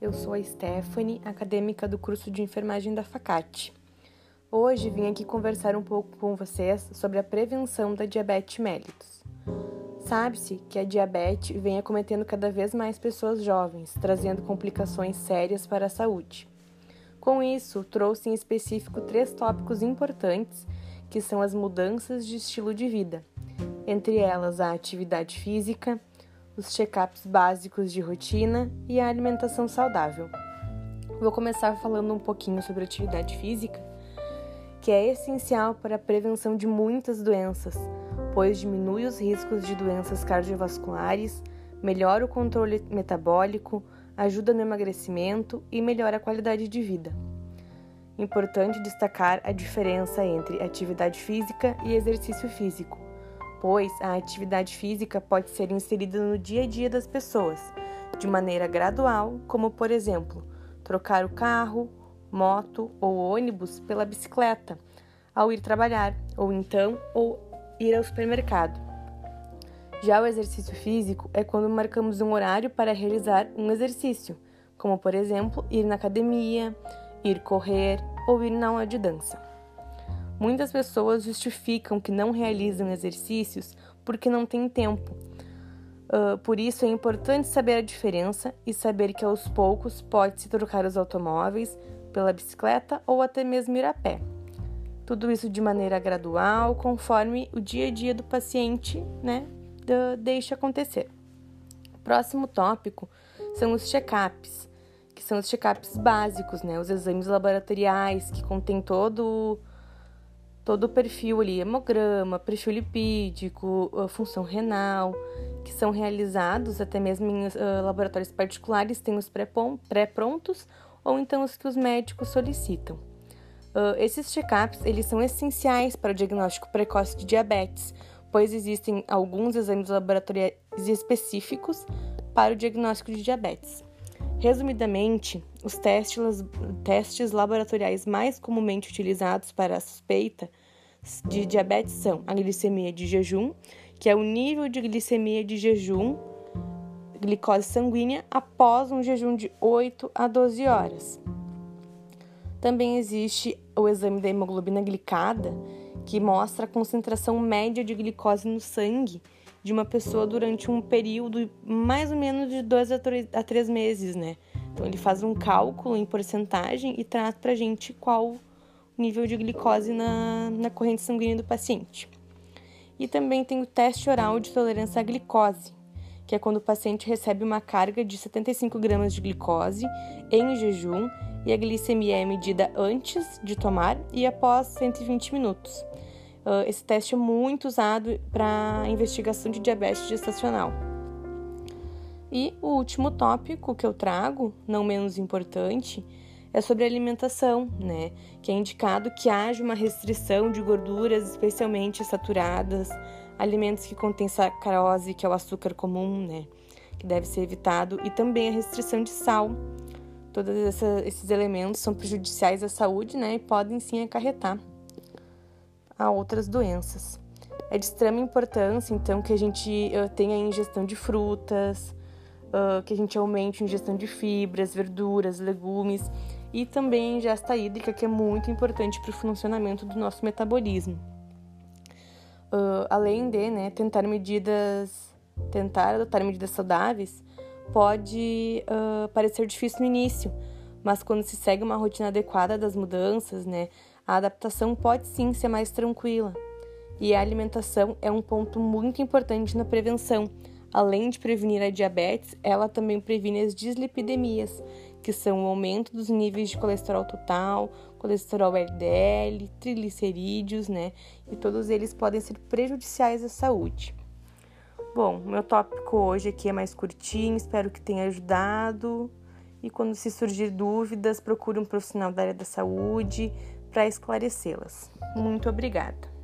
eu sou a Stephanie, acadêmica do curso de enfermagem da Facate. Hoje vim aqui conversar um pouco com vocês sobre a prevenção da diabetes mellitus. Sabe-se que a diabetes vem acometendo cada vez mais pessoas jovens, trazendo complicações sérias para a saúde. Com isso, trouxe em específico três tópicos importantes, que são as mudanças de estilo de vida, entre elas a atividade física, os check-ups básicos de rotina e a alimentação saudável. Vou começar falando um pouquinho sobre atividade física, que é essencial para a prevenção de muitas doenças, pois diminui os riscos de doenças cardiovasculares, melhora o controle metabólico, ajuda no emagrecimento e melhora a qualidade de vida. Importante destacar a diferença entre atividade física e exercício físico pois a atividade física pode ser inserida no dia a dia das pessoas, de maneira gradual, como por exemplo, trocar o carro, moto ou ônibus pela bicicleta ao ir trabalhar, ou então ou ir ao supermercado. Já o exercício físico é quando marcamos um horário para realizar um exercício, como por exemplo, ir na academia, ir correr ou ir na aula de dança. Muitas pessoas justificam que não realizam exercícios porque não têm tempo. Uh, por isso é importante saber a diferença e saber que aos poucos pode-se trocar os automóveis pela bicicleta ou até mesmo ir a pé. Tudo isso de maneira gradual, conforme o dia a dia do paciente né, deixa acontecer. Próximo tópico são os check-ups, que são os check-ups básicos, né, os exames laboratoriais que contêm todo todo o perfil ali, hemograma, perfil lipídico, função renal, que são realizados até mesmo em uh, laboratórios particulares, tem os pré-prontos ou então os que os médicos solicitam. Uh, esses check-ups eles são essenciais para o diagnóstico precoce de diabetes, pois existem alguns exames laboratoriais específicos para o diagnóstico de diabetes. Resumidamente, os testes, testes laboratoriais mais comumente utilizados para a suspeita de diabetes são a glicemia de jejum, que é o nível de glicemia de jejum, glicose sanguínea, após um jejum de 8 a 12 horas. Também existe o exame da hemoglobina glicada, que mostra a concentração média de glicose no sangue de uma pessoa durante um período mais ou menos de dois a três meses, né? Então ele faz um cálculo em porcentagem e traz pra gente qual o nível de glicose na, na corrente sanguínea do paciente. E também tem o teste oral de tolerância à glicose, que é quando o paciente recebe uma carga de 75 gramas de glicose em jejum e a glicemia é medida antes de tomar e após 120 minutos. Uh, esse teste é muito usado para investigação de diabetes gestacional. E o último tópico que eu trago, não menos importante, é sobre alimentação, né? Que é indicado que haja uma restrição de gorduras, especialmente saturadas, alimentos que contêm sacarose, que é o açúcar comum, né? Que deve ser evitado, e também a restrição de sal. Todos esses elementos são prejudiciais à saúde, né? E podem sim acarretar a outras doenças. É de extrema importância, então, que a gente uh, tenha ingestão de frutas, uh, que a gente aumente a ingestão de fibras, verduras, legumes e também a ingesta hídrica, que é muito importante para o funcionamento do nosso metabolismo. Uh, além de né, tentar medidas, tentar adotar medidas saudáveis, pode parecer difícil no início, mas quando se segue uma rotina adequada das mudanças, né, a adaptação pode sim ser mais tranquila. E a alimentação é um ponto muito importante na prevenção. Além de prevenir a diabetes, ela também previne as dislipidemias, que são o aumento dos níveis de colesterol total, colesterol LDL, triglicerídeos, né? E todos eles podem ser prejudiciais à saúde. Bom, meu tópico hoje aqui é mais curtinho, espero que tenha ajudado. E quando se surgir dúvidas, procure um profissional da área da saúde para esclarecê-las. Muito obrigada.